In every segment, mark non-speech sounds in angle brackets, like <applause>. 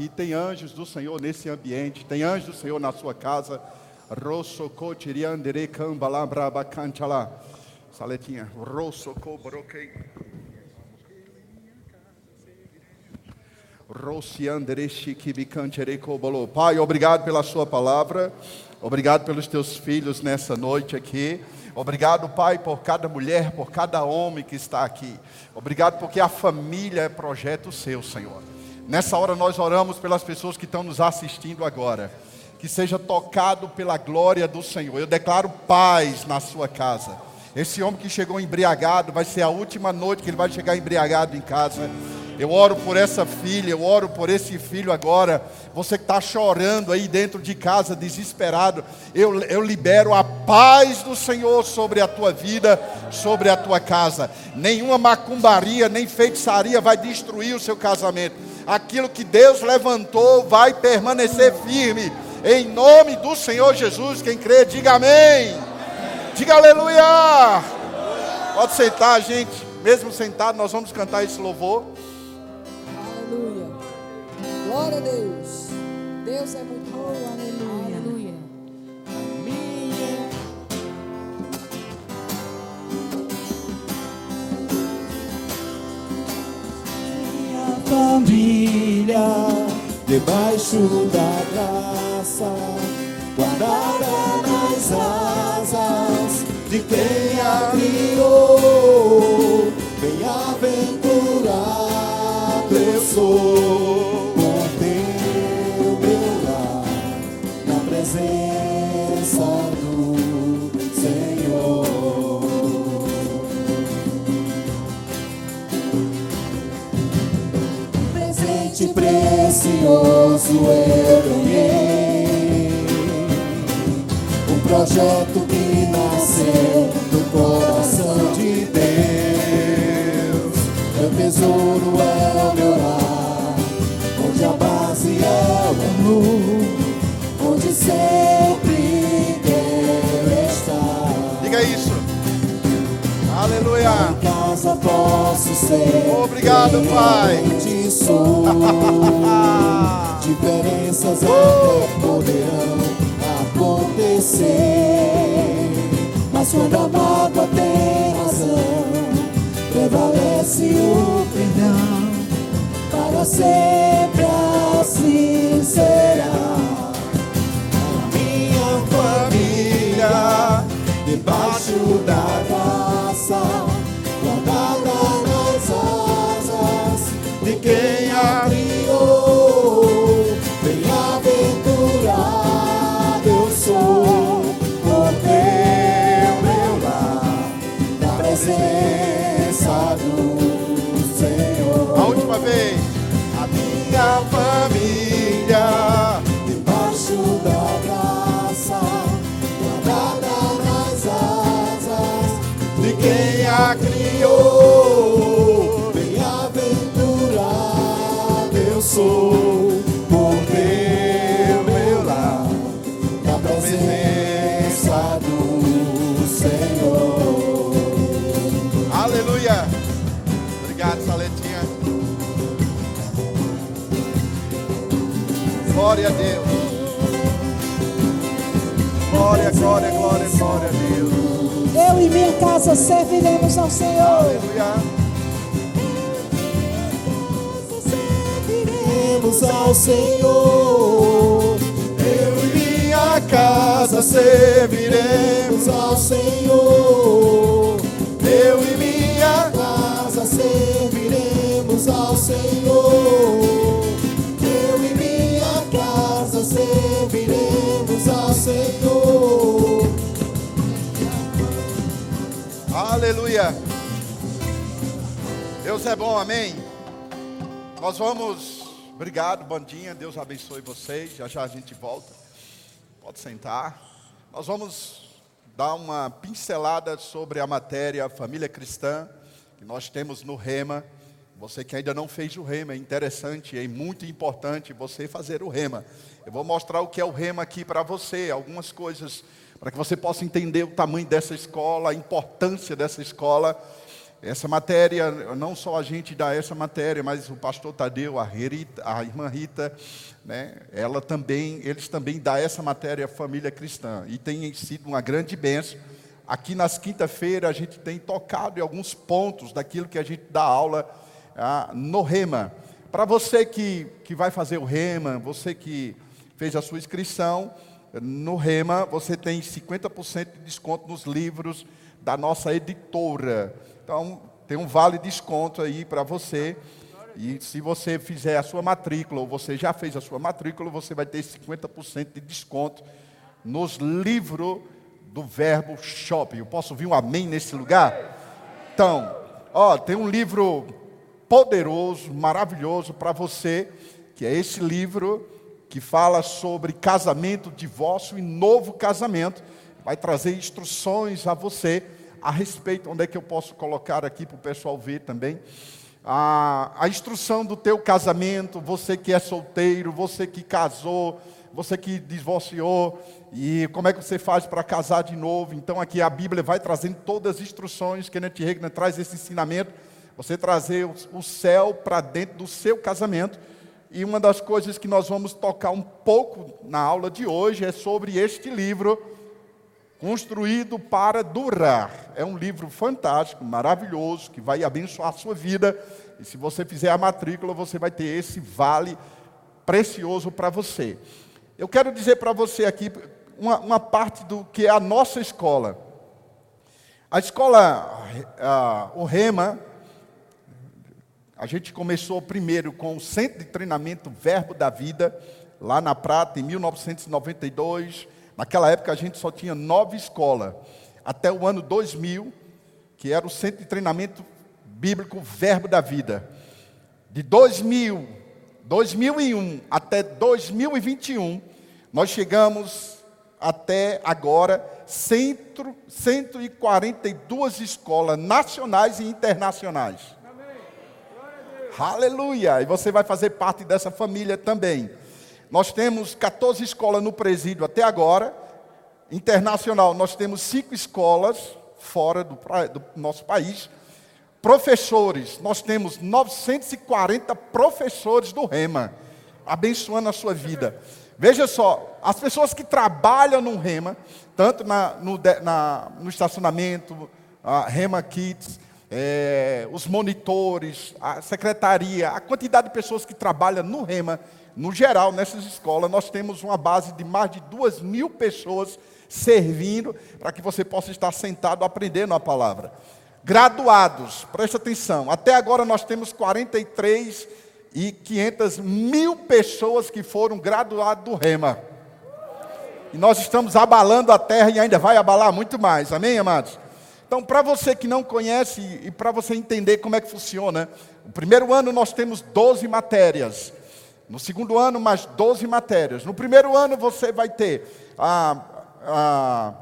aqui. Tem anjos do Senhor nesse ambiente, tem anjos do Senhor na sua casa. Saletinha. Pai, obrigado pela sua palavra. Obrigado pelos teus filhos nessa noite aqui. Obrigado, Pai, por cada mulher, por cada homem que está aqui. Obrigado porque a família é projeto seu, Senhor. Nessa hora nós oramos pelas pessoas que estão nos assistindo agora. Que seja tocado pela glória do Senhor. Eu declaro paz na sua casa. Esse homem que chegou embriagado vai ser a última noite que ele vai chegar embriagado em casa. Eu oro por essa filha, eu oro por esse filho agora. Você que está chorando aí dentro de casa, desesperado, eu, eu libero a paz do Senhor sobre a tua vida, sobre a tua casa. Nenhuma macumbaria, nem feitiçaria vai destruir o seu casamento. Aquilo que Deus levantou vai permanecer firme. Em nome do Senhor Jesus, quem crê, diga amém. Diga aleluia. Pode sentar, gente. Mesmo sentado, nós vamos cantar esse louvor. Glória a Deus. Deus é muito família, debaixo da graça, guardada nas asas de quem a criou. Bem-aventurado eu sou. presença precioso eu ganhei. Um projeto que nasceu do coração de Deus. Meu tesouro é o meu lar, onde a base é o amor onde sempre quero estar. Diga isso. Aleluia. Em casa posso ser. Obrigado, Pai. Sou. Diferenças até poderão acontecer. Mas quando a mágoa tem razão, prevalece o perdão. Para sempre assim será família, debaixo da Por ter meu lar na presença do Senhor. Aleluia. Obrigado, Saletinha. Glória a Deus. Glória, glória, glória, glória a Deus. Eu e minha casa serviremos ao Senhor. Aleluia. Serviremos ao Senhor. Eu e minha casa serviremos ao Senhor. Eu e minha casa serviremos ao Senhor. Eu e minha casa serviremos ao Senhor. Aleluia. Deus é bom, amém. Nós vamos. Obrigado, bandinha. Deus abençoe vocês. Já já a gente volta. Pode sentar. Nós vamos dar uma pincelada sobre a matéria família cristã que nós temos no Rema. Você que ainda não fez o Rema, é interessante é muito importante você fazer o Rema. Eu vou mostrar o que é o Rema aqui para você, algumas coisas para que você possa entender o tamanho dessa escola, a importância dessa escola. Essa matéria, não só a gente dá essa matéria, mas o pastor Tadeu, a, Rita, a irmã Rita, né, ela também, eles também dão essa matéria à família cristã. E tem sido uma grande bênção. Aqui nas quinta-feiras a gente tem tocado em alguns pontos daquilo que a gente dá aula ah, no Rema. Para você que, que vai fazer o Rema, você que fez a sua inscrição, no Rema você tem 50% de desconto nos livros da nossa editora. Então, tem um vale desconto aí para você. E se você fizer a sua matrícula, ou você já fez a sua matrícula, você vai ter 50% de desconto nos livros do Verbo Shopping. Eu posso ouvir um amém nesse lugar? Então, ó, tem um livro poderoso, maravilhoso para você, que é esse livro que fala sobre casamento, divórcio e novo casamento. Vai trazer instruções a você a respeito, onde é que eu posso colocar aqui para o pessoal ver também. A, a instrução do teu casamento, você que é solteiro, você que casou, você que divorciou, e como é que você faz para casar de novo. Então aqui a Bíblia vai trazendo todas as instruções, Kenneth Regner traz esse ensinamento, você trazer o céu para dentro do seu casamento. E uma das coisas que nós vamos tocar um pouco na aula de hoje é sobre este livro, Construído para Durar. É um livro fantástico, maravilhoso, que vai abençoar a sua vida. E se você fizer a matrícula, você vai ter esse vale precioso para você. Eu quero dizer para você aqui uma, uma, parte do que é a nossa escola. A escola, a, o Rema, a gente começou primeiro com o Centro de Treinamento Verbo da Vida, lá na Prata, em 1992. Naquela época a gente só tinha nove escolas. Até o ano 2000, que era o Centro de Treinamento Bíblico Verbo da Vida. De 2000, 2001 até 2021, nós chegamos até agora 142 escolas nacionais e internacionais. Aleluia! E você vai fazer parte dessa família também. Nós temos 14 escolas no presídio até agora. Internacional, nós temos cinco escolas fora do, do nosso país. Professores, nós temos 940 professores do Rema, abençoando a sua vida. Veja só, as pessoas que trabalham no Rema, tanto na, no, na, no, estacionamento, a Rema Kids, é, os monitores, a secretaria, a quantidade de pessoas que trabalham no Rema, no geral, nessas escolas, nós temos uma base de mais de duas mil pessoas servindo para que você possa estar sentado aprendendo a palavra. Graduados, preste atenção, até agora nós temos 43 e 500 mil pessoas que foram graduadas do Rema. E nós estamos abalando a terra e ainda vai abalar muito mais, amém, amados? Então, para você que não conhece e para você entender como é que funciona, o primeiro ano nós temos 12 matérias. No segundo ano, mais 12 matérias. No primeiro ano, você vai ter a, a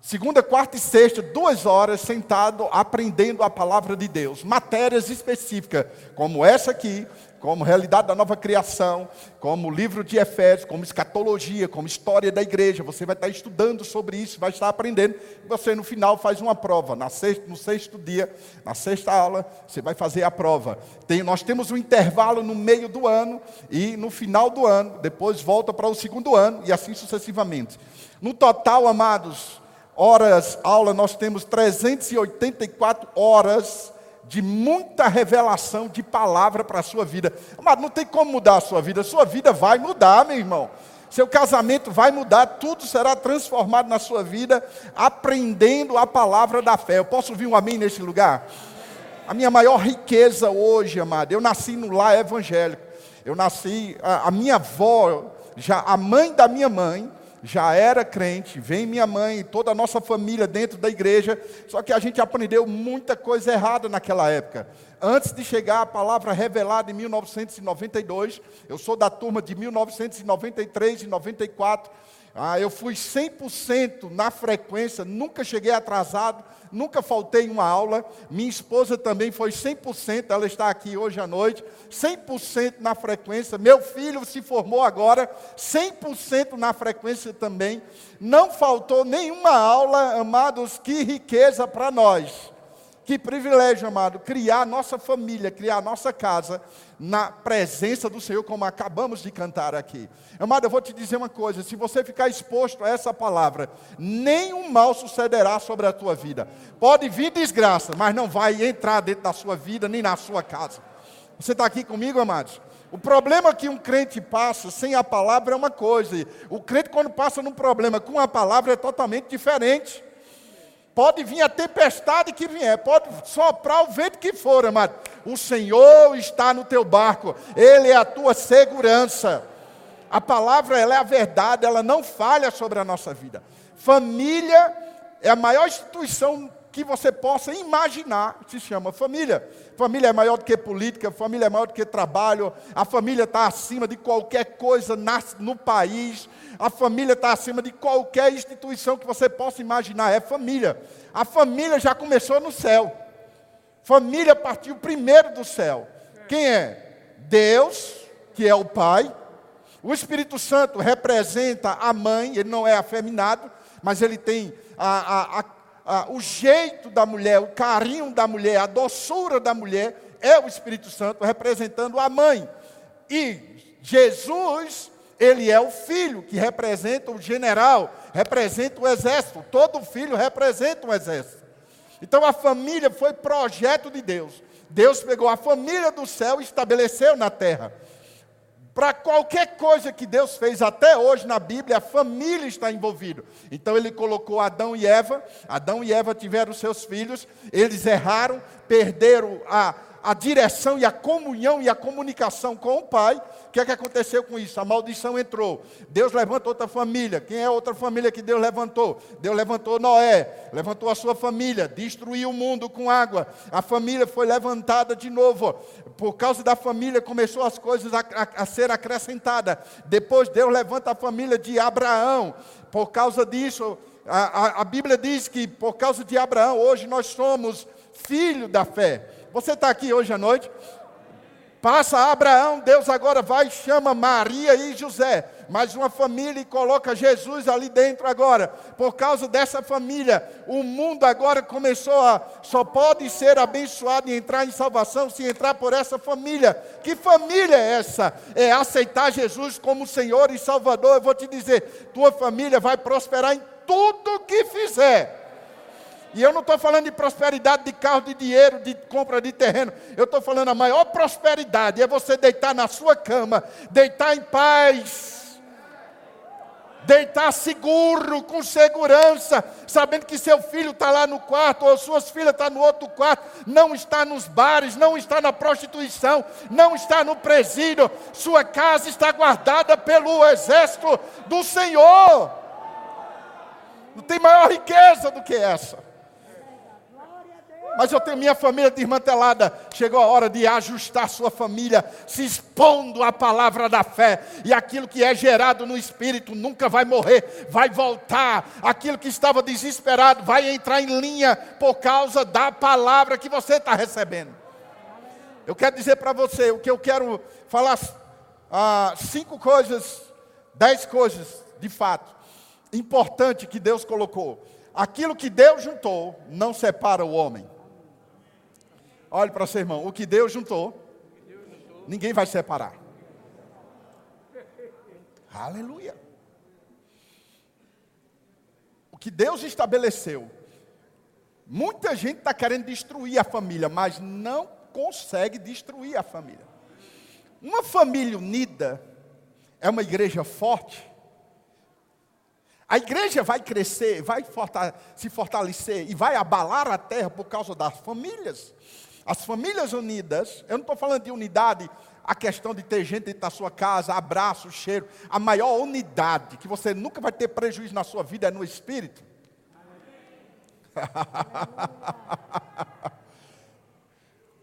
segunda, quarta e sexta, duas horas sentado aprendendo a palavra de Deus. Matérias específicas, como essa aqui, como realidade da nova criação, como livro de Efésios, como escatologia, como história da igreja. Você vai estar estudando sobre isso, vai estar aprendendo. Você no final faz uma prova. Na sexta, no sexto dia, na sexta aula, você vai fazer a prova. Tem, nós temos um intervalo no meio do ano e no final do ano, depois volta para o segundo ano e assim sucessivamente. No total, amados, horas aula, nós temos 384 horas de muita revelação de palavra para a sua vida. Mas não tem como mudar a sua vida, sua vida vai mudar, meu irmão. Seu casamento vai mudar, tudo será transformado na sua vida, aprendendo a palavra da fé. Eu posso ouvir um amém nesse lugar? A minha maior riqueza hoje, amado, eu nasci no lar evangélico. Eu nasci, a, a minha avó, já a mãe da minha mãe, já era crente, vem minha mãe e toda a nossa família dentro da igreja, só que a gente aprendeu muita coisa errada naquela época. Antes de chegar a palavra revelada em 1992, eu sou da turma de 1993 e 94. Ah, eu fui 100% na frequência, nunca cheguei atrasado, nunca faltei uma aula. Minha esposa também foi 100%, ela está aqui hoje à noite, 100% na frequência. Meu filho se formou agora, 100% na frequência também. Não faltou nenhuma aula, amados, que riqueza para nós. Que privilégio, amado, criar nossa família, criar nossa casa na presença do Senhor, como acabamos de cantar aqui. Amado, eu vou te dizer uma coisa: se você ficar exposto a essa palavra, nenhum mal sucederá sobre a tua vida. Pode vir desgraça, mas não vai entrar dentro da sua vida nem na sua casa. Você está aqui comigo, amados? O problema que um crente passa sem a palavra é uma coisa, o crente, quando passa num problema com a palavra, é totalmente diferente. Pode vir a tempestade que vier, pode soprar o vento que for, amado. O Senhor está no teu barco, Ele é a tua segurança. A palavra, ela é a verdade, ela não falha sobre a nossa vida. Família é a maior instituição que você possa imaginar, se chama família. Família é maior do que política, família é maior do que trabalho, a família está acima de qualquer coisa no país, a família está acima de qualquer instituição que você possa imaginar, é família. A família já começou no céu. Família partiu primeiro do céu. Quem é? Deus, que é o Pai. O Espírito Santo representa a mãe, ele não é afeminado, mas ele tem a, a, a, o jeito da mulher, o carinho da mulher, a doçura da mulher, é o Espírito Santo representando a mãe. E Jesus ele é o filho que representa o general, representa o exército. Todo filho representa um exército. Então a família foi projeto de Deus. Deus pegou a família do céu e estabeleceu na terra. Para qualquer coisa que Deus fez até hoje na Bíblia, a família está envolvida. Então ele colocou Adão e Eva. Adão e Eva tiveram seus filhos. Eles erraram, perderam a, a direção e a comunhão e a comunicação com o Pai, o que é que aconteceu com isso? A maldição entrou. Deus levantou outra família. Quem é outra família que Deus levantou? Deus levantou Noé, levantou a sua família, destruiu o mundo com água. A família foi levantada de novo. Por causa da família começou as coisas a, a, a ser acrescentadas. Depois Deus levanta a família de Abraão. Por causa disso, a, a Bíblia diz que por causa de Abraão, hoje nós somos filho da fé. Você está aqui hoje à noite? Passa Abraão, Deus agora vai e chama Maria e José, mais uma família e coloca Jesus ali dentro agora. Por causa dessa família, o mundo agora começou a só pode ser abençoado e entrar em salvação se entrar por essa família. Que família é essa? É aceitar Jesus como Senhor e Salvador. Eu vou te dizer, tua família vai prosperar em tudo que fizer. E eu não estou falando de prosperidade de carro, de dinheiro, de compra de terreno. Eu estou falando a maior prosperidade é você deitar na sua cama, deitar em paz, deitar seguro, com segurança, sabendo que seu filho está lá no quarto, ou suas filhas estão tá no outro quarto, não está nos bares, não está na prostituição, não está no presídio, sua casa está guardada pelo exército do Senhor. Não tem maior riqueza do que essa mas eu tenho minha família desmantelada. Chegou a hora de ajustar sua família, se expondo à palavra da fé. E aquilo que é gerado no espírito nunca vai morrer, vai voltar. Aquilo que estava desesperado vai entrar em linha por causa da palavra que você está recebendo. Eu quero dizer para você o que eu quero falar: ah, cinco coisas, dez coisas, de fato, importante que Deus colocou. Aquilo que Deus juntou, não separa o homem. Olhe para seu irmão, o que Deus juntou, ninguém vai separar. Aleluia. O que Deus estabeleceu, muita gente está querendo destruir a família, mas não consegue destruir a família. Uma família unida é uma igreja forte. A igreja vai crescer, vai se fortalecer e vai abalar a terra por causa das famílias. As famílias unidas, eu não estou falando de unidade, a questão de ter gente dentro da sua casa, abraço, cheiro. A maior unidade que você nunca vai ter prejuízo na sua vida é no espírito. <laughs>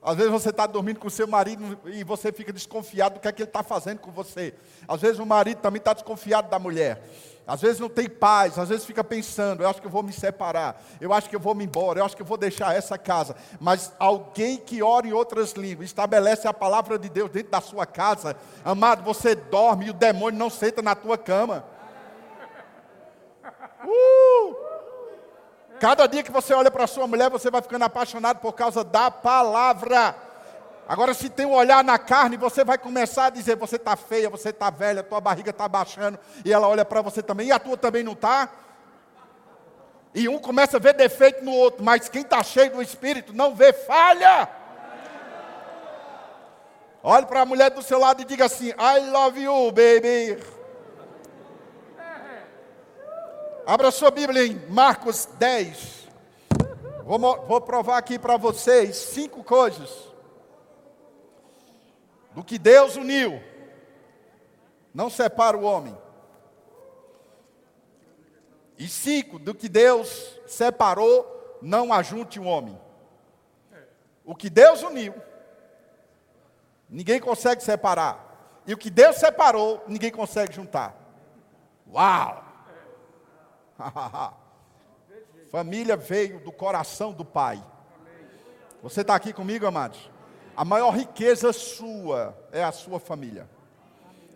Às vezes você está dormindo com o seu marido e você fica desconfiado do que é que ele está fazendo com você. Às vezes o marido também está desconfiado da mulher. Às vezes não tem paz, às vezes fica pensando, eu acho que eu vou me separar, eu acho que eu vou me embora, eu acho que eu vou deixar essa casa. Mas alguém que ora em outras línguas, estabelece a palavra de Deus dentro da sua casa, amado, você dorme e o demônio não senta na tua cama. Uh! Cada dia que você olha para sua mulher, você vai ficando apaixonado por causa da palavra. Agora, se tem um olhar na carne, você vai começar a dizer: você está feia, você está velha, tua barriga está baixando, e ela olha para você também, e a tua também não está? E um começa a ver defeito no outro, mas quem está cheio do Espírito não vê falha. Olhe para a mulher do seu lado e diga assim: I love you, baby. Abra sua Bíblia em Marcos 10. Vou, vou provar aqui para vocês cinco coisas do que Deus uniu. Não separa o homem. E cinco, do que Deus separou, não ajunte o homem. O que Deus uniu, ninguém consegue separar. E o que Deus separou, ninguém consegue juntar. Uau! <laughs> Família veio do coração do Pai. Você está aqui comigo, amados? A maior riqueza sua é a sua família,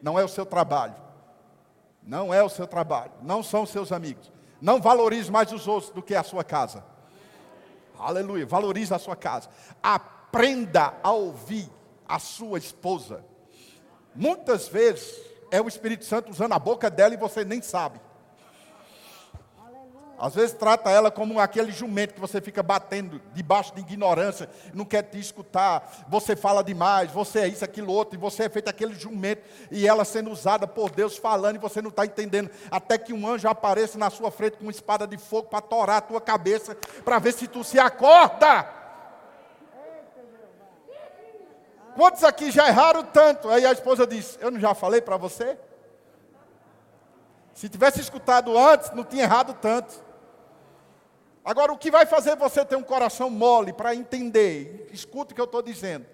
não é o seu trabalho, não é o seu trabalho, não são os seus amigos. Não valorize mais os outros do que a sua casa. Aleluia, valorize a sua casa. Aprenda a ouvir a sua esposa. Muitas vezes é o Espírito Santo usando a boca dela e você nem sabe. Às vezes trata ela como aquele jumento que você fica batendo debaixo de ignorância, não quer te escutar, você fala demais, você é isso, aquilo outro, e você é feito aquele jumento, e ela sendo usada por Deus falando, e você não está entendendo, até que um anjo apareça na sua frente com uma espada de fogo para torar a tua cabeça, para ver se tu se acorda. Quantos aqui já erraram tanto? Aí a esposa diz: Eu não já falei para você? Se tivesse escutado antes, não tinha errado tanto. Agora, o que vai fazer você ter um coração mole para entender? Escuta o que eu estou dizendo.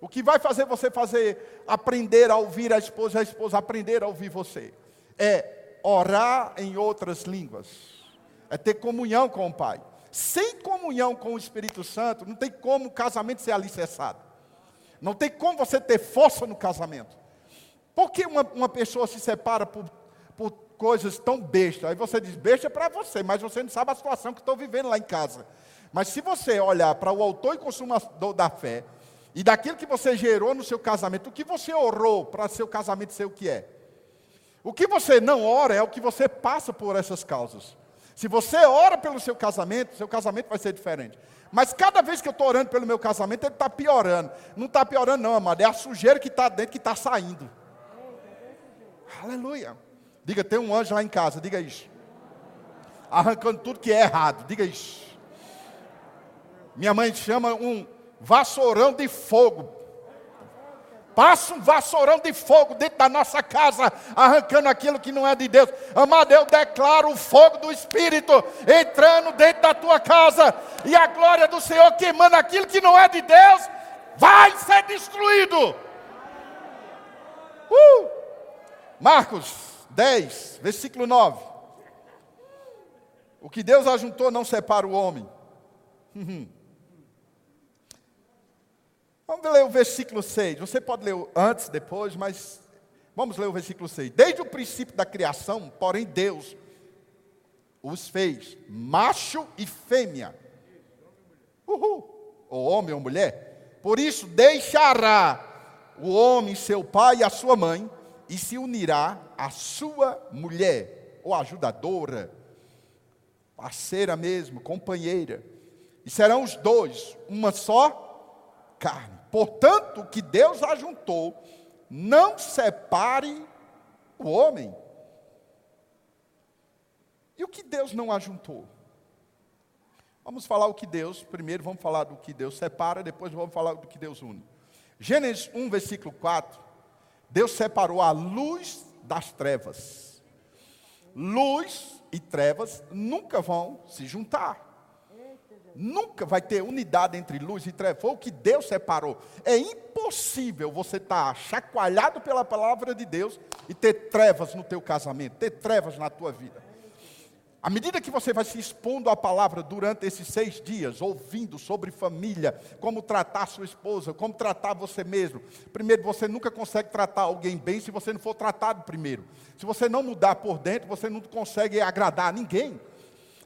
O que vai fazer você fazer aprender a ouvir a esposa, a esposa aprender a ouvir você? É orar em outras línguas. É ter comunhão com o Pai. Sem comunhão com o Espírito Santo, não tem como o casamento ser alicerçado. Não tem como você ter força no casamento. Por que uma, uma pessoa se separa por, por coisas tão bestas. Aí você diz, besta é para você, mas você não sabe a situação que estou vivendo lá em casa. Mas se você olhar para o autor e consumador da fé, e daquilo que você gerou no seu casamento, o que você orou para seu casamento ser o que é? O que você não ora é o que você passa por essas causas. Se você ora pelo seu casamento, seu casamento vai ser diferente. Mas cada vez que eu estou orando pelo meu casamento, ele está piorando. Não está piorando, não, amado. É a sujeira que está dentro que está saindo. Aleluia. Diga, tem um anjo lá em casa, diga isso. Arrancando tudo que é errado, diga isso. Minha mãe chama um vassourão de fogo. Passa um vassourão de fogo dentro da nossa casa, arrancando aquilo que não é de Deus. Amado, eu declaro o fogo do Espírito entrando dentro da tua casa, e a glória do Senhor queimando aquilo que não é de Deus, vai ser destruído. Uh! Marcos 10, versículo 9. O que Deus ajuntou não separa o homem. <laughs> Vamos ler o versículo 6. Você pode ler antes, depois, mas vamos ler o versículo 6. Desde o princípio da criação, porém, Deus os fez macho e fêmea. Uhul. Ou homem ou mulher. Por isso, deixará o homem seu pai e a sua mãe e se unirá à sua mulher, ou ajudadora, parceira mesmo, companheira. E serão os dois uma só carne. Portanto, o que Deus ajuntou, não separe o homem. E o que Deus não ajuntou? Vamos falar o que Deus, primeiro vamos falar do que Deus separa, depois vamos falar do que Deus une. Gênesis 1, versículo 4 Deus separou a luz das trevas. Luz e trevas nunca vão se juntar. Nunca vai ter unidade entre luz e trevas. Foi o que Deus separou. É impossível você estar chacoalhado pela palavra de Deus e ter trevas no teu casamento, ter trevas na tua vida. À medida que você vai se expondo à palavra durante esses seis dias, ouvindo sobre família, como tratar sua esposa, como tratar você mesmo. Primeiro, você nunca consegue tratar alguém bem se você não for tratado primeiro. Se você não mudar por dentro, você não consegue agradar ninguém.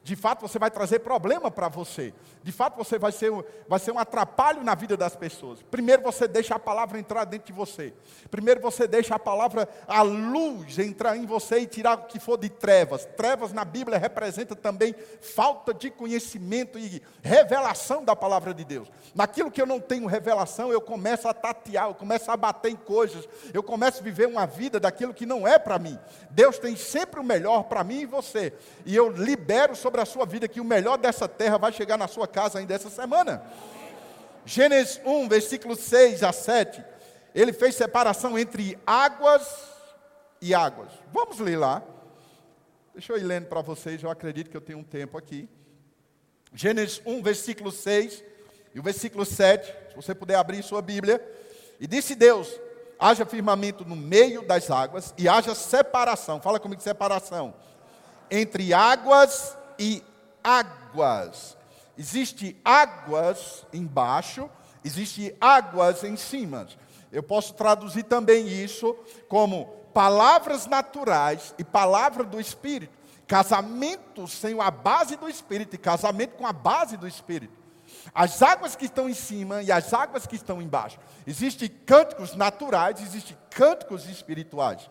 de fato você vai trazer problema para você. De fato você vai ser, vai ser um atrapalho na vida das pessoas. Primeiro você deixa a palavra entrar dentro de você. Primeiro você deixa a palavra, a luz entrar em você e tirar o que for de trevas. Trevas na Bíblia representa também falta de conhecimento e revelação da palavra de Deus. Naquilo que eu não tenho revelação, eu começo a tatear, eu começo a bater em coisas, eu começo a viver uma vida daquilo que não é para mim. Deus tem sempre o melhor para mim e você. E eu libero sobre a sua vida que o melhor dessa terra vai chegar na sua casa ainda essa semana. Gênesis 1, versículo 6 a 7. Ele fez separação entre águas e águas. Vamos ler lá. Deixa eu ir lendo para vocês, eu acredito que eu tenho um tempo aqui. Gênesis 1, versículo 6 e o versículo 7. Se você puder abrir sua Bíblia. E disse Deus: haja firmamento no meio das águas e haja separação. Fala comigo, separação. Entre águas e águas. Existe águas embaixo, existe águas em cima. Eu posso traduzir também isso como palavras naturais e palavra do Espírito. Casamento sem a base do Espírito e casamento com a base do Espírito. As águas que estão em cima e as águas que estão embaixo. Existem cânticos naturais, existem cânticos espirituais.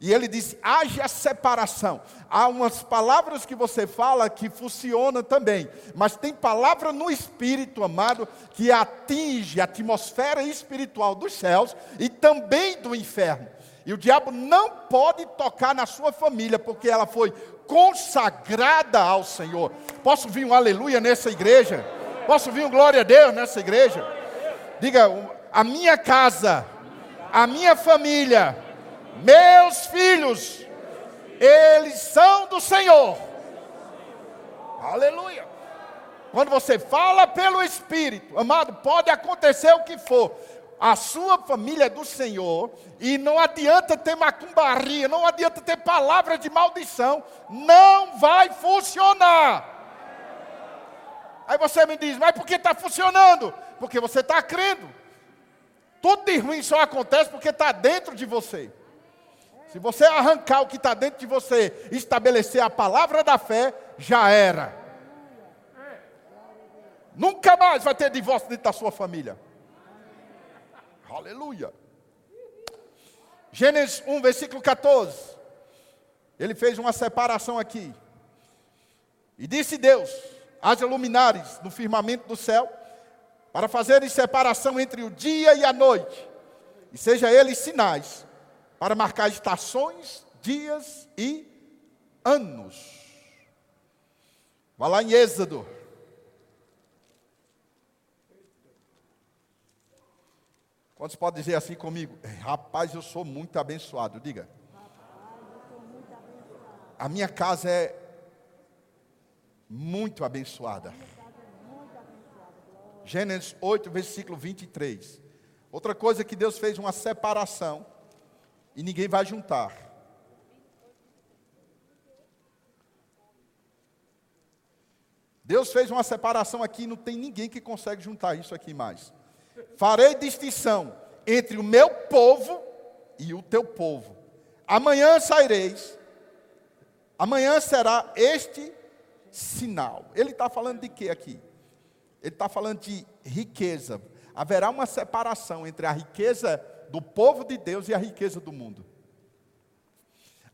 E ele diz: haja separação. Há umas palavras que você fala que funcionam também, mas tem palavra no espírito, amado, que atinge a atmosfera espiritual dos céus e também do inferno. E o diabo não pode tocar na sua família, porque ela foi consagrada ao Senhor. Posso vir um aleluia nessa igreja? Posso vir um glória a Deus nessa igreja? Diga, a minha casa, a minha família, meus filhos, eles são do Senhor. Aleluia. Quando você fala pelo Espírito, amado, pode acontecer o que for. A sua família é do Senhor e não adianta ter macumbaria, não adianta ter palavra de maldição, não vai funcionar. Aí você me diz, mas por que está funcionando? Porque você está crendo. Tudo de ruim só acontece porque está dentro de você. Se você arrancar o que está dentro de você, estabelecer a palavra da fé, já era. Nunca mais vai ter divórcio dentro da sua família. Aleluia. Gênesis 1, versículo 14. Ele fez uma separação aqui. E disse Deus: haja luminares no firmamento do céu, para fazerem separação entre o dia e a noite, e seja eles sinais para marcar estações, dias e anos. Vá lá em Êxodo. Quantos podem dizer assim comigo? Rapaz, eu sou muito abençoado. Diga. A minha casa é muito abençoada. Gênesis 8, versículo 23. Outra coisa que Deus fez uma separação e ninguém vai juntar. Deus fez uma separação aqui, não tem ninguém que consegue juntar isso aqui mais. Farei distinção entre o meu povo e o teu povo. Amanhã saireis, amanhã será este sinal. Ele está falando de quê aqui? Ele está falando de riqueza. Haverá uma separação entre a riqueza do povo de Deus e a riqueza do mundo.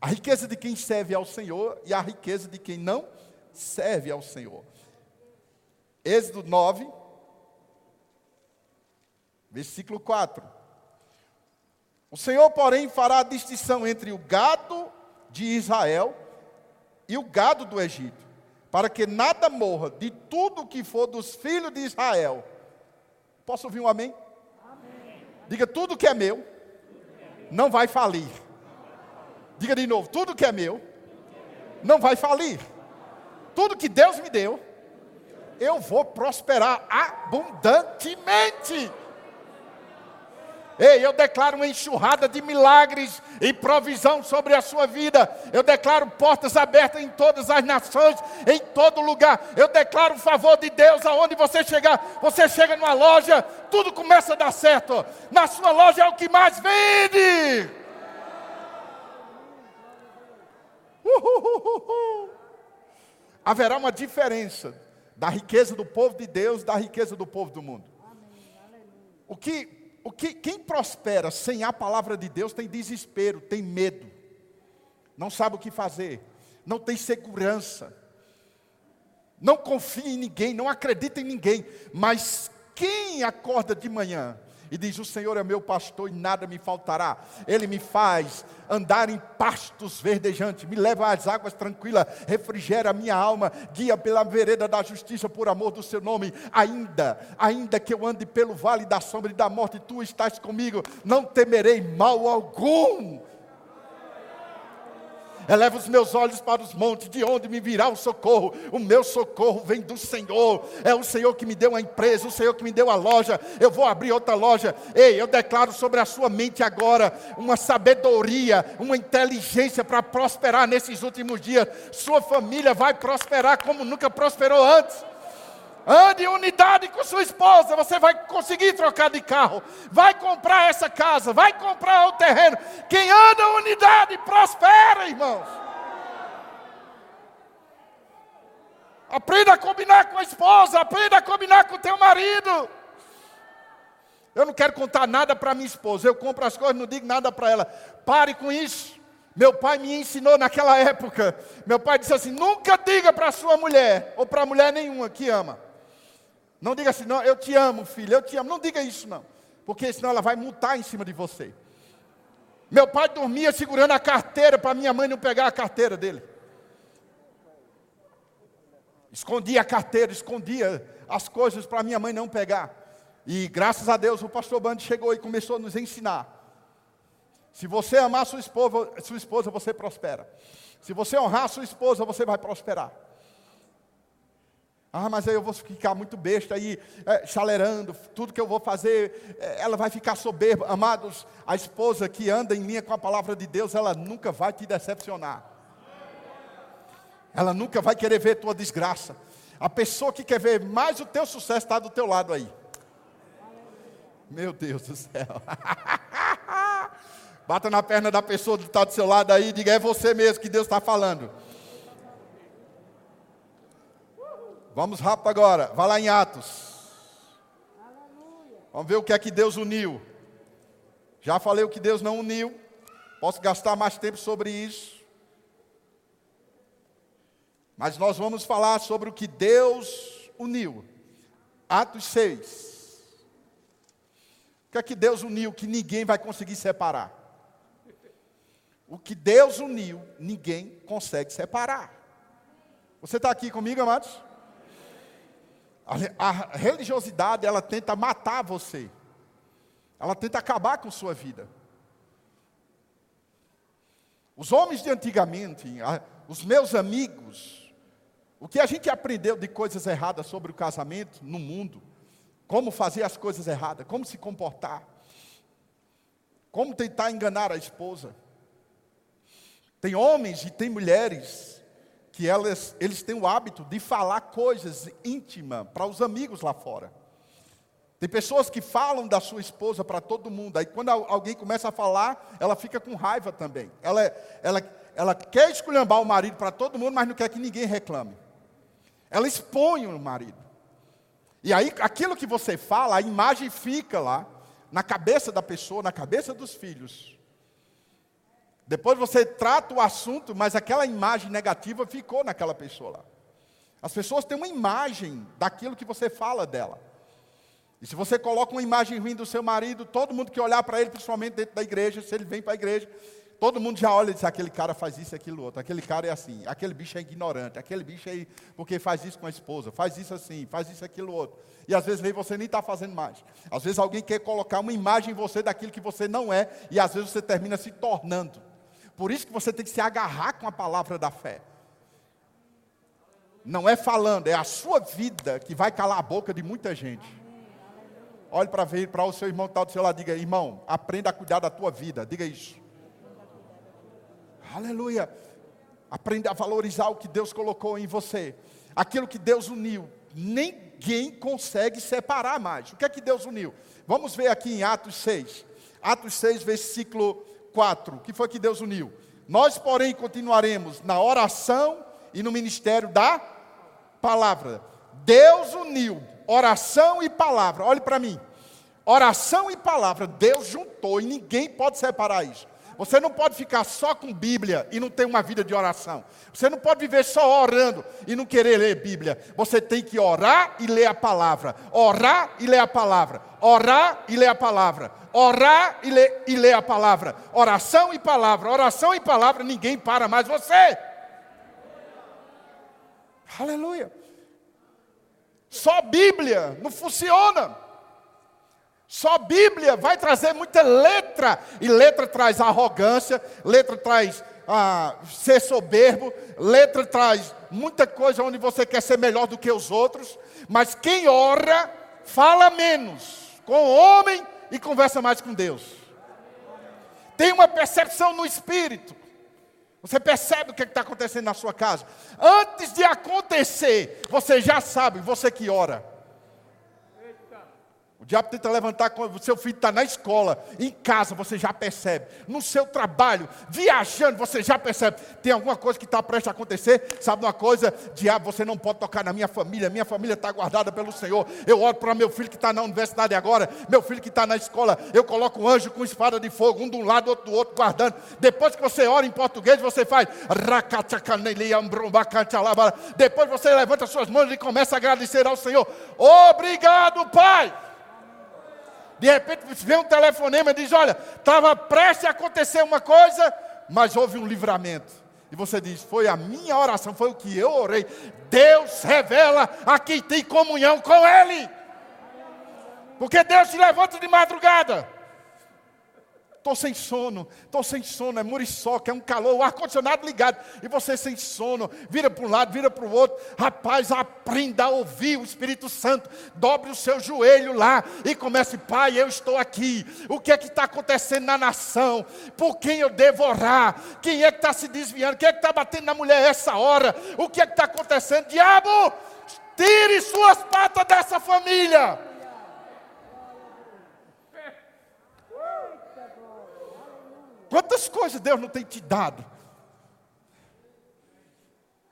A riqueza de quem serve ao Senhor e a riqueza de quem não serve ao Senhor. Êxodo 9, versículo 4. O Senhor, porém, fará a distinção entre o gado de Israel e o gado do Egito, para que nada morra de tudo que for dos filhos de Israel. Posso ouvir um amém? Diga: tudo que é meu não vai falir. Diga de novo: tudo que é meu não vai falir. Tudo que Deus me deu, eu vou prosperar abundantemente. Ei, eu declaro uma enxurrada de milagres e provisão sobre a sua vida. Eu declaro portas abertas em todas as nações, em todo lugar. Eu declaro o favor de Deus aonde você chegar. Você chega numa loja, tudo começa a dar certo. Na sua loja é o que mais vende. haverá uma diferença da riqueza do povo de Deus da riqueza do povo do mundo. O que, o que, quem prospera sem a palavra de Deus tem desespero, tem medo, não sabe o que fazer, não tem segurança, não confia em ninguém, não acredita em ninguém, mas quem acorda de manhã e diz: O Senhor é meu pastor e nada me faltará. Ele me faz andar em pastos verdejantes, me leva às águas tranquilas, refrigera a minha alma, guia pela vereda da justiça por amor do seu nome. Ainda, ainda que eu ande pelo vale da sombra e da morte, tu estás comigo, não temerei mal algum Eleva os meus olhos para os montes, de onde me virá o socorro? O meu socorro vem do Senhor. É o Senhor que me deu a empresa, o Senhor que me deu a loja. Eu vou abrir outra loja. Ei, eu declaro sobre a sua mente agora uma sabedoria, uma inteligência para prosperar nesses últimos dias. Sua família vai prosperar como nunca prosperou antes. Ande em unidade com sua esposa, você vai conseguir trocar de carro, vai comprar essa casa, vai comprar o terreno. Quem anda em unidade prospera, irmãos. Aprenda a combinar com a esposa, aprenda a combinar com o teu marido. Eu não quero contar nada para minha esposa, eu compro as coisas, não digo nada para ela. Pare com isso. Meu pai me ensinou naquela época. Meu pai disse assim: nunca diga para sua mulher, ou para mulher nenhuma que ama não diga assim, não, eu te amo, filho, eu te amo. Não diga isso, não. Porque senão ela vai mutar em cima de você. Meu pai dormia segurando a carteira para minha mãe não pegar a carteira dele. Escondia a carteira, escondia as coisas para minha mãe não pegar. E graças a Deus o pastor Bando chegou e começou a nos ensinar. Se você amar sua esposa, sua esposa, você prospera. Se você honrar sua esposa, você vai prosperar. Ah, mas aí eu vou ficar muito besta aí, é, chalerando, tudo que eu vou fazer, é, ela vai ficar soberba. Amados, a esposa que anda em linha com a palavra de Deus, ela nunca vai te decepcionar. Ela nunca vai querer ver tua desgraça. A pessoa que quer ver mais o teu sucesso está do teu lado aí. Meu Deus do céu. <laughs> Bata na perna da pessoa que está do seu lado aí e diga: é você mesmo que Deus está falando. Vamos rápido agora. Vá lá em Atos. Vamos ver o que é que Deus uniu. Já falei o que Deus não uniu. Posso gastar mais tempo sobre isso. Mas nós vamos falar sobre o que Deus uniu. Atos 6. O que é que Deus uniu que ninguém vai conseguir separar? O que Deus uniu, ninguém consegue separar. Você está aqui comigo, amados? A, religiosidade, ela tenta matar você. Ela tenta acabar com sua vida. Os homens de antigamente, os meus amigos, o que a gente aprendeu de coisas erradas sobre o casamento no mundo, como fazer as coisas erradas, como se comportar, como tentar enganar a esposa. Tem homens e tem mulheres que elas, eles têm o hábito de falar coisas íntimas para os amigos lá fora. Tem pessoas que falam da sua esposa para todo mundo, aí quando alguém começa a falar, ela fica com raiva também. Ela, ela, ela quer esculhambar o marido para todo mundo, mas não quer que ninguém reclame. Ela expõe o marido. E aí, aquilo que você fala, a imagem fica lá, na cabeça da pessoa, na cabeça dos filhos. Depois você trata o assunto, mas aquela imagem negativa ficou naquela pessoa lá. As pessoas têm uma imagem daquilo que você fala dela. E se você coloca uma imagem ruim do seu marido, todo mundo que olhar para ele, principalmente dentro da igreja, se ele vem para a igreja, todo mundo já olha e diz: aquele cara faz isso, aquilo outro, aquele cara é assim, aquele bicho é ignorante, aquele bicho é porque faz isso com a esposa, faz isso assim, faz isso, aquilo outro. E às vezes nem você nem está fazendo mais. Às vezes alguém quer colocar uma imagem em você daquilo que você não é, e às vezes você termina se tornando. Por isso que você tem que se agarrar com a palavra da fé. Não é falando, é a sua vida que vai calar a boca de muita gente. Olhe para ver para o seu irmão que está do seu lado, diga, irmão, aprenda a cuidar da tua vida. Diga isso. Aleluia. Aprenda a valorizar o que Deus colocou em você. Aquilo que Deus uniu. Ninguém consegue separar mais. O que é que Deus uniu? Vamos ver aqui em Atos 6. Atos 6, versículo 4, que foi que Deus uniu. Nós, porém, continuaremos na oração e no ministério da palavra. Deus uniu oração e palavra. Olhe para mim. Oração e palavra, Deus juntou e ninguém pode separar isso. Você não pode ficar só com Bíblia e não ter uma vida de oração. Você não pode viver só orando e não querer ler Bíblia. Você tem que orar e ler a palavra. Orar e ler a palavra. Orar e ler a palavra. Orar e ler, e ler a palavra. Oração e palavra. Oração e palavra, ninguém para mais você. Aleluia. Só Bíblia não funciona. Só Bíblia vai trazer muita letra, e letra traz arrogância, letra traz ah, ser soberbo, letra traz muita coisa onde você quer ser melhor do que os outros, mas quem ora, fala menos com o homem e conversa mais com Deus. Tem uma percepção no espírito. Você percebe o que é está acontecendo na sua casa. Antes de acontecer, você já sabe, você que ora. O diabo tenta levantar o seu filho está na escola, em casa, você já percebe. No seu trabalho, viajando, você já percebe. Tem alguma coisa que está prestes a acontecer. Sabe uma coisa? Diabo, você não pode tocar na minha família. Minha família está guardada pelo Senhor. Eu oro para meu filho que está na universidade agora, meu filho que está na escola. Eu coloco um anjo com espada de fogo, um de um lado, outro do outro, guardando. Depois que você ora em português, você faz. Depois você levanta suas mãos e começa a agradecer ao Senhor. Obrigado, Pai. De repente vem um telefonema e diz: Olha, estava prestes a acontecer uma coisa, mas houve um livramento. E você diz: Foi a minha oração, foi o que eu orei. Deus revela a quem tem comunhão com Ele. Porque Deus te levanta de madrugada. Estou sem sono, estou sem sono, é muriçoca, é um calor, o ar-condicionado ligado, e você sem sono, vira para um lado, vira para o outro. Rapaz, aprenda a ouvir o Espírito Santo, dobre o seu joelho lá e comece, Pai, eu estou aqui. O que é que está acontecendo na nação? Por quem eu devo orar? Quem é que está se desviando? Quem é que está batendo na mulher essa hora? O que é que está acontecendo? Diabo, tire suas patas dessa família. Quantas coisas Deus não tem te dado?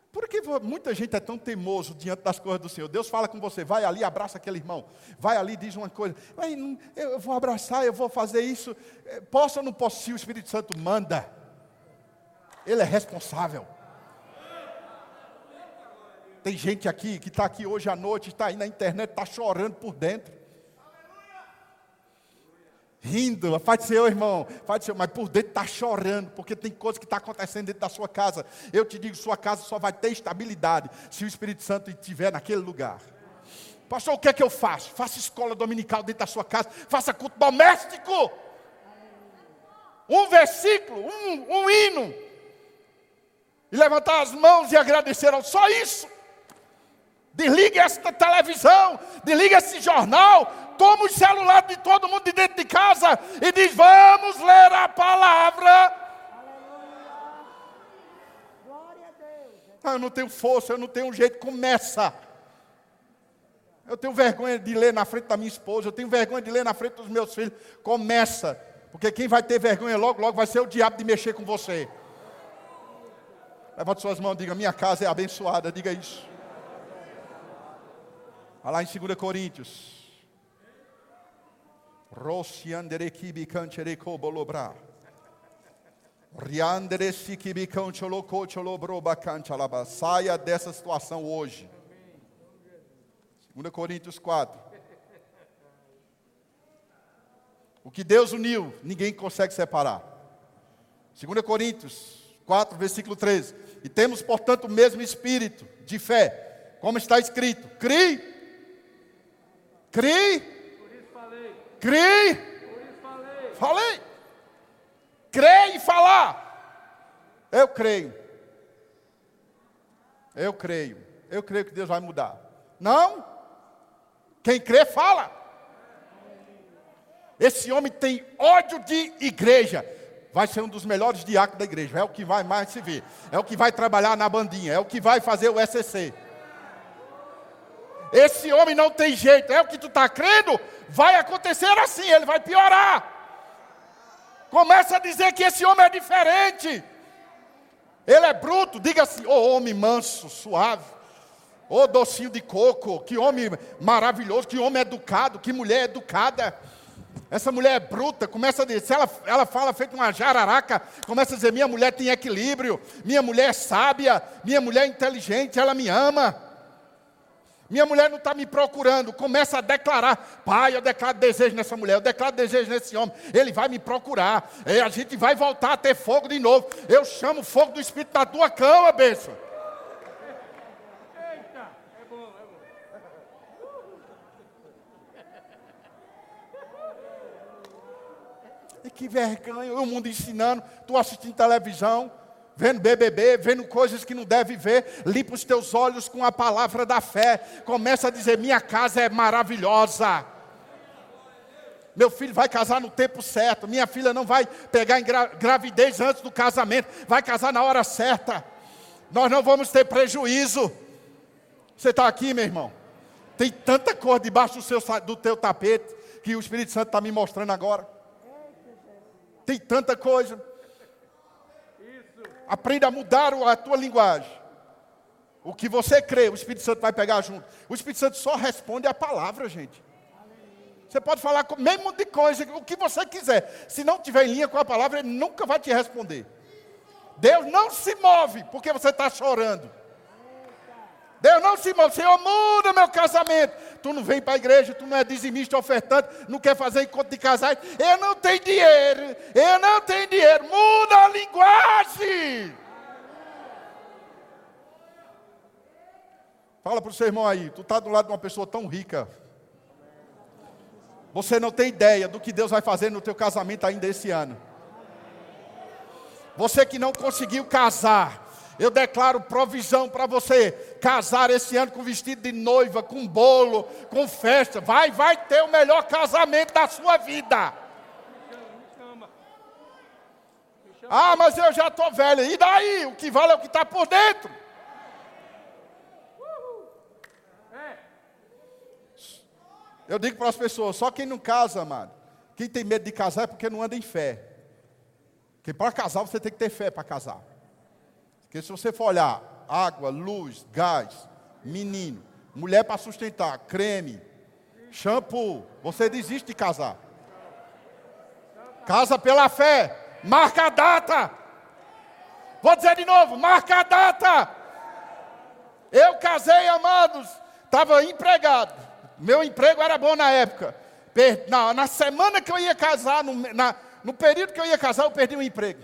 Por que muita gente é tão teimoso diante das coisas do Senhor? Deus fala com você, vai ali, abraça aquele irmão. Vai ali, diz uma coisa. Eu vou abraçar, eu vou fazer isso. É, posso ou não posso? Se o Espírito Santo manda, Ele é responsável. Tem gente aqui que está aqui hoje à noite, está aí na internet, está chorando por dentro rindo, faz seu irmão, faz seu, mas por dentro está chorando, porque tem coisa que está acontecendo dentro da sua casa. Eu te digo, sua casa só vai ter estabilidade se o Espírito Santo estiver naquele lugar. Pastor, o que é que eu faço? Faça escola dominical dentro da sua casa, faça culto doméstico. Um versículo, um, um hino. E levantar as mãos e agradecer ao só isso. Desligue esta televisão, desligue esse jornal, toma o celular de todo mundo de dentro de casa e diz: Vamos ler a palavra. Ah, eu não tenho força, eu não tenho jeito. Começa. Eu tenho vergonha de ler na frente da minha esposa, eu tenho vergonha de ler na frente dos meus filhos. Começa. Porque quem vai ter vergonha logo, logo vai ser o diabo de mexer com você. Levante suas mãos diga: Minha casa é abençoada. Diga isso. Olha lá em 2 Coríntios. Saia dessa situação hoje. 2 Coríntios 4. O que Deus uniu, ninguém consegue separar. 2 Coríntios 4, versículo 13. E temos, portanto, o mesmo espírito de fé, como está escrito: crie, crie Crê. Falei. Crê e falar. Eu creio. Eu creio. Eu creio que Deus vai mudar. Não? Quem crê, fala. Esse homem tem ódio de igreja. Vai ser um dos melhores diáconos da igreja. É o que vai mais se ver. É o que vai trabalhar na bandinha. É o que vai fazer o SCC. Esse homem não tem jeito. É o que tu está crendo? vai acontecer assim, ele vai piorar. Começa a dizer que esse homem é diferente. Ele é bruto, diga assim: ô oh, homem manso, suave. Ô oh, docinho de coco, que homem maravilhoso, que homem educado, que mulher educada. Essa mulher é bruta, começa a dizer, se ela, ela fala feito uma jararaca, começa a dizer: minha mulher tem equilíbrio, minha mulher é sábia, minha mulher é inteligente, ela me ama. Minha mulher não está me procurando. Começa a declarar: Pai, eu declaro desejo nessa mulher, eu declaro desejo nesse homem. Ele vai me procurar. E a gente vai voltar a ter fogo de novo. Eu chamo o fogo do Espírito da tua cama, bênção. E que vergonha, o mundo ensinando, tu assistindo televisão, vendo BBB, vendo coisas que não deve ver, limpa os teus olhos com a palavra da fé, começa a dizer: minha casa é maravilhosa. Meu filho vai casar no tempo certo, minha filha não vai pegar gra gravidez antes do casamento, vai casar na hora certa. Nós não vamos ter prejuízo. Você está aqui, meu irmão? Tem tanta cor debaixo do, seu, do teu tapete que o Espírito Santo está me mostrando agora. Tem tanta coisa. Aprenda a mudar a tua linguagem. O que você crê, o Espírito Santo vai pegar junto. O Espírito Santo só responde a palavra, gente. Você pode falar com mesmo de coisa, o que você quiser. Se não tiver em linha com a palavra, ele nunca vai te responder. Deus não se move porque você está chorando. Deus não se move. Senhor, muda meu casamento. Tu não vem para a igreja, tu não é dizimista ofertante, não quer fazer encontro de casais. Eu não tenho dinheiro. Eu não tenho dinheiro. Muda a linguagem. Fala para o seu irmão aí, tu está do lado de uma pessoa tão rica. Você não tem ideia do que Deus vai fazer no teu casamento ainda esse ano. Você que não conseguiu casar, eu declaro provisão para você casar esse ano com vestido de noiva, com bolo, com festa. Vai, vai ter o melhor casamento da sua vida. Ah, mas eu já estou velho. E daí? O que vale é o que está por dentro. Eu digo para as pessoas: só quem não casa, amado, quem tem medo de casar é porque não anda em fé. Porque para casar você tem que ter fé para casar. Porque se você for olhar água, luz, gás, menino, mulher para sustentar, creme, shampoo, você desiste de casar. Casa pela fé, marca a data. Vou dizer de novo, marca a data. Eu casei, amados, estava empregado. Meu emprego era bom na época. Na, na semana que eu ia casar, no, na, no período que eu ia casar, eu perdi o emprego.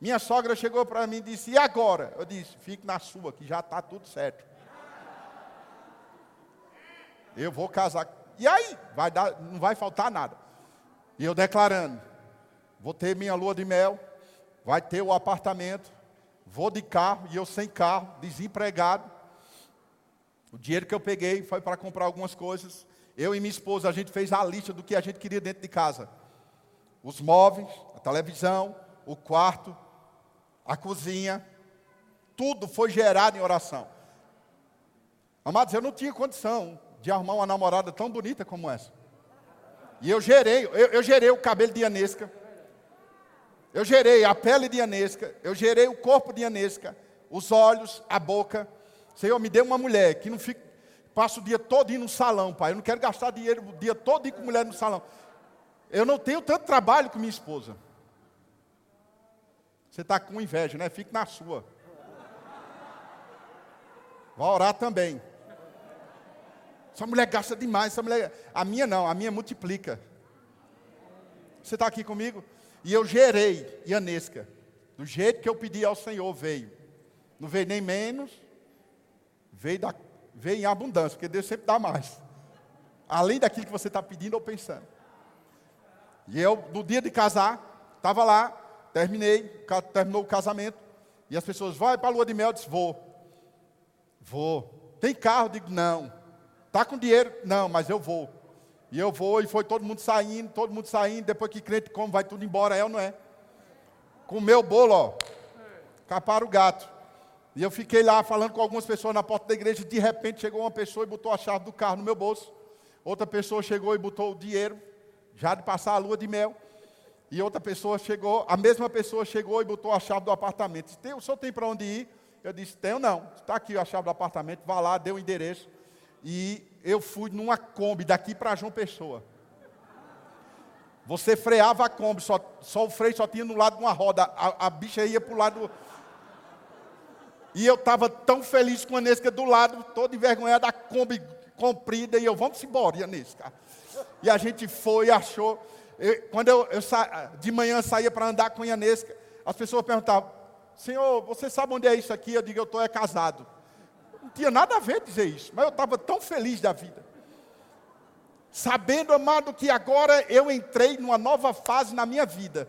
Minha sogra chegou para mim e disse: E agora? Eu disse: Fique na sua, que já está tudo certo. Eu vou casar. E aí? Vai dar, não vai faltar nada. E eu declarando: Vou ter minha lua de mel, vai ter o apartamento, vou de carro, e eu sem carro, desempregado. O dinheiro que eu peguei foi para comprar algumas coisas. Eu e minha esposa, a gente fez a lista do que a gente queria dentro de casa: os móveis, a televisão, o quarto, a cozinha, tudo foi gerado em oração. Amados, eu não tinha condição de arrumar uma namorada tão bonita como essa. E eu gerei, eu, eu gerei o cabelo de Anesca, eu gerei a pele de Anesca, eu gerei o corpo de Anesca, os olhos, a boca. Senhor, me dê uma mulher que não fique, passa o dia todo no salão, pai. Eu não quero gastar dinheiro o dia todo com mulher no salão. Eu não tenho tanto trabalho com minha esposa. Você está com inveja, né? Fique na sua. Vá orar também. Essa mulher gasta demais. Essa mulher... A minha não, a minha multiplica. Você está aqui comigo? E eu gerei Ianesca. Do jeito que eu pedi ao Senhor, veio. Não veio nem menos, veio, da, veio em abundância, porque Deus sempre dá mais. Além daquilo que você está pedindo ou pensando. E eu, no dia de casar, estava lá, terminei, terminou o casamento. E as pessoas, vai para a lua de mel? Eu disse, vou. Vou. Tem carro? Eu digo, não. Está com dinheiro? Não, mas eu vou. E eu vou, e foi todo mundo saindo, todo mundo saindo. Depois que crente come, vai tudo embora, é ou não é? Comeu o bolo, ó. Caparam o gato. E eu fiquei lá falando com algumas pessoas na porta da igreja. De repente chegou uma pessoa e botou a chave do carro no meu bolso. Outra pessoa chegou e botou o dinheiro, já de passar a lua de mel. E outra pessoa chegou, a mesma pessoa chegou e botou a chave do apartamento. Disse, o senhor tem para onde ir? Eu disse, tenho não. Está aqui a chave do apartamento, vá lá, deu o endereço. E eu fui numa Kombi daqui para João Pessoa. Você freava a Kombi, só, só o freio só tinha no lado de uma roda. A, a bicha ia para o lado. E eu estava tão feliz com a Nesca do lado, todo envergonhado, a Kombi comprida. E eu, vamos embora, Nesca. E a gente foi, achou. Eu, quando eu, eu sa... de manhã saía para andar com a Ianesca, as pessoas perguntavam, Senhor, você sabe onde é isso aqui? Eu digo, eu estou é casado. Não tinha nada a ver dizer isso, mas eu estava tão feliz da vida. Sabendo, amado, que agora eu entrei numa nova fase na minha vida.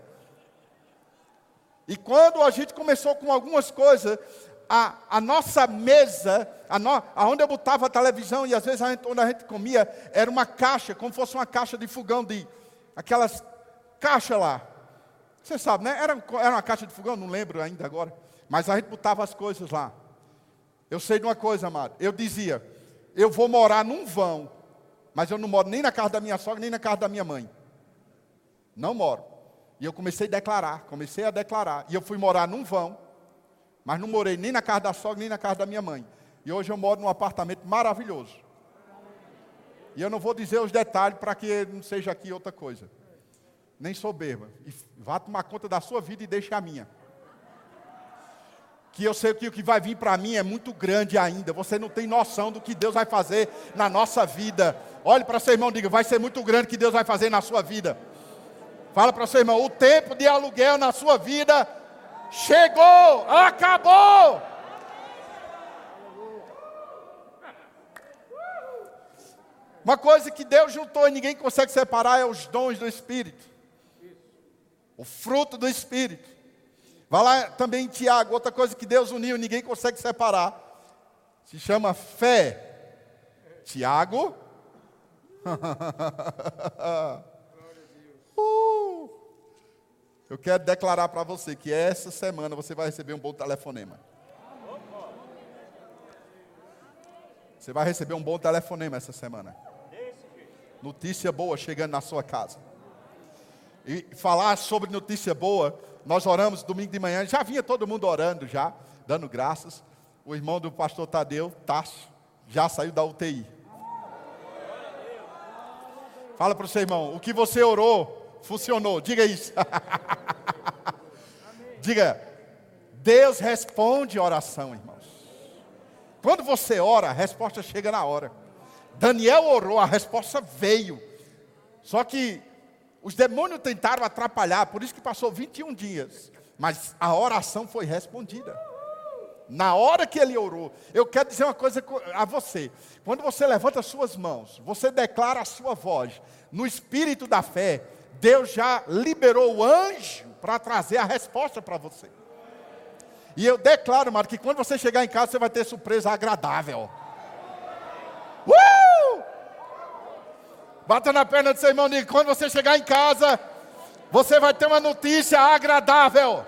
E quando a gente começou com algumas coisas, a, a nossa mesa, a no, aonde eu botava a televisão e às vezes a gente, onde a gente comia, era uma caixa, como fosse uma caixa de fogão de aquelas caixas lá. Você sabe, né? Era, era uma caixa de fogão, não lembro ainda agora. Mas a gente botava as coisas lá. Eu sei de uma coisa, amado. Eu dizia, eu vou morar num vão, mas eu não moro nem na casa da minha sogra, nem na casa da minha mãe. Não moro. E eu comecei a declarar, comecei a declarar. E eu fui morar num vão, mas não morei nem na casa da sogra, nem na casa da minha mãe. E hoje eu moro num apartamento maravilhoso. E eu não vou dizer os detalhes para que não seja aqui outra coisa. Nem soberba. E vá tomar conta da sua vida e deixe a minha. Que eu sei que o que vai vir para mim é muito grande ainda. Você não tem noção do que Deus vai fazer na nossa vida. Olhe para seu irmão e diga: vai ser muito grande o que Deus vai fazer na sua vida. Fala para seu irmão: o tempo de aluguel na sua vida chegou, acabou. Uma coisa que Deus juntou e ninguém consegue separar é os dons do Espírito. O fruto do Espírito. Vai lá também em Tiago, outra coisa que Deus uniu e ninguém consegue separar. Se chama fé. Tiago. <laughs> eu quero declarar para você que essa semana você vai receber um bom telefonema. Você vai receber um bom telefonema essa semana notícia boa chegando na sua casa. E falar sobre notícia boa, nós oramos domingo de manhã, já vinha todo mundo orando já, dando graças. O irmão do pastor Tadeu, Tasso, já saiu da UTI. Fala para o seu irmão, o que você orou funcionou, diga isso. <laughs> diga, Deus responde oração, irmãos. Quando você ora, a resposta chega na hora. Daniel orou, a resposta veio. Só que os demônios tentaram atrapalhar, por isso que passou 21 dias. Mas a oração foi respondida. Na hora que ele orou, eu quero dizer uma coisa a você. Quando você levanta suas mãos, você declara a sua voz, no espírito da fé, Deus já liberou o anjo para trazer a resposta para você. E eu declaro, Mário, que quando você chegar em casa, você vai ter surpresa agradável. Uh! Bata na perna do seu irmão e quando você chegar em casa, você vai ter uma notícia agradável.